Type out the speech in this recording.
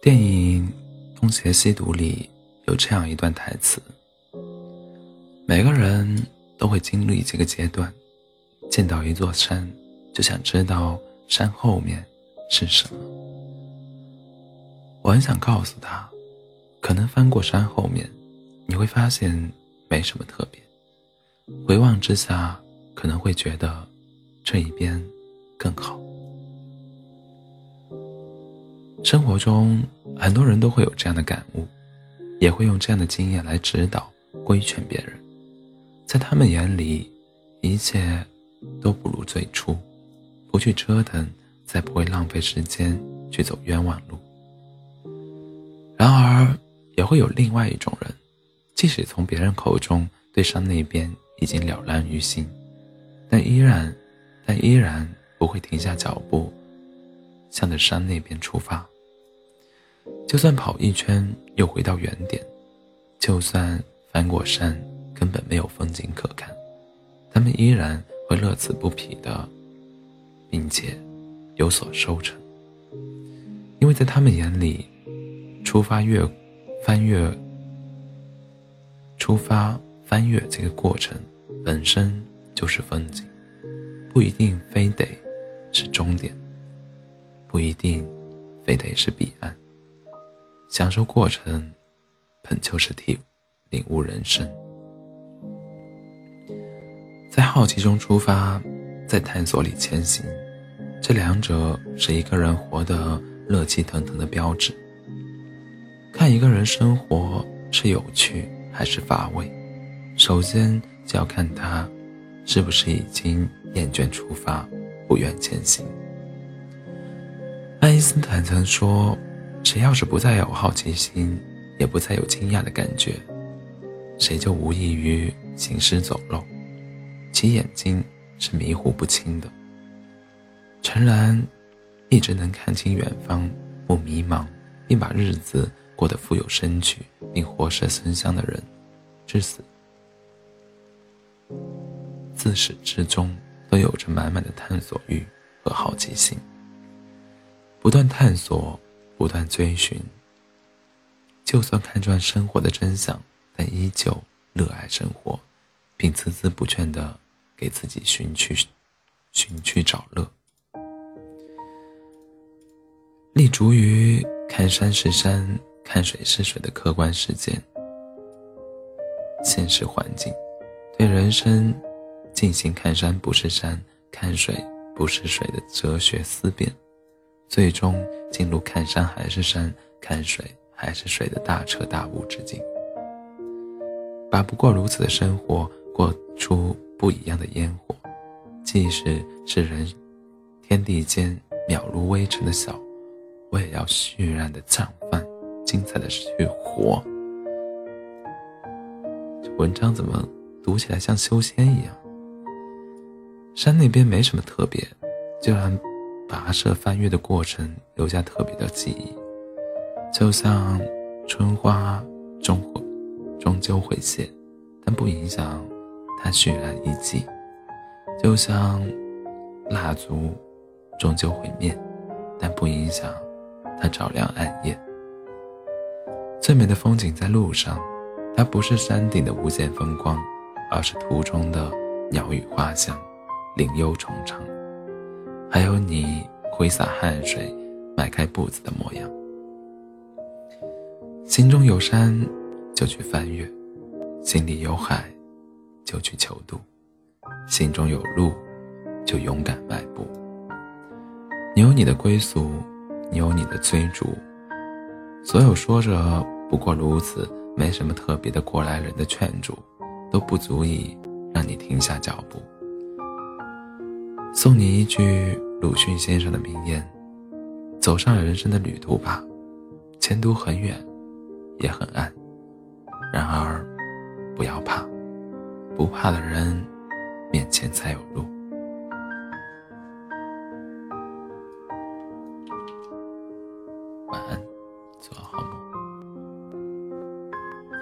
电影《东邪西毒》里有这样一段台词：“每个人都会经历这个阶段，见到一座山，就想知道山后面是什么。”我很想告诉他，可能翻过山后面，你会发现没什么特别。回望之下，可能会觉得这一边更好。生活中，很多人都会有这样的感悟，也会用这样的经验来指导、规劝别人。在他们眼里，一切都不如最初，不去折腾，才不会浪费时间去走冤枉路。然而，也会有另外一种人，即使从别人口中对山那边已经了然于心，但依然，但依然不会停下脚步。向着山那边出发。就算跑一圈又回到原点，就算翻过山根本没有风景可看，他们依然会乐此不疲的，并且有所收成。因为在他们眼里，出发越翻越出发翻越这个过程本身就是风景，不一定非得是终点。不一定，非得是彼岸。享受过程，本就是体领悟人生。在好奇中出发，在探索里前行，这两者是一个人活得热气腾腾的标志。看一个人生活是有趣还是乏味，首先就要看他是不是已经厌倦出发，不愿前行。爱因斯坦曾说：“谁要是不再有好奇心，也不再有惊讶的感觉，谁就无异于行尸走肉，其眼睛是迷糊不清的。”诚然，一直能看清远方，不迷茫，并把日子过得富有生趣，并活色生香的人，至死自始至终都有着满满的探索欲和好奇心。不断探索，不断追寻。就算看穿生活的真相，但依旧热爱生活，并孜孜不倦地给自己寻去、寻去找乐。立足于看山是山、看水是水的客观世界、现实环境，对人生进行看山不是山、看水不是水的哲学思辨。最终进入看山还是山，看水还是水的大彻大悟之境，把不过如此的生活过出不一样的烟火。即使是人天地间渺如微尘的小，我也要渲染的绽放，精彩的去活。文章怎么读起来像修仙一样？山那边没什么特别，就让。跋涉翻越的过程留下特别的记忆，就像春花终会终究会谢，但不影响它渲染一季；就像蜡烛终究会灭，但不影响它照亮暗夜。最美的风景在路上，它不是山顶的无限风光，而是途中的鸟语花香，林幽虫唱。还有你挥洒汗水、迈开步子的模样。心中有山，就去翻越；心里有海，就去求渡；心中有路，就勇敢迈步。你有你的归宿，你有你的追逐。所有说着不过如此、没什么特别的过来人的劝阻，都不足以让你停下脚步。送你一句鲁迅先生的名言：“走上人生的旅途吧，前途很远，也很暗。然而，不要怕，不怕的人，面前才有路。”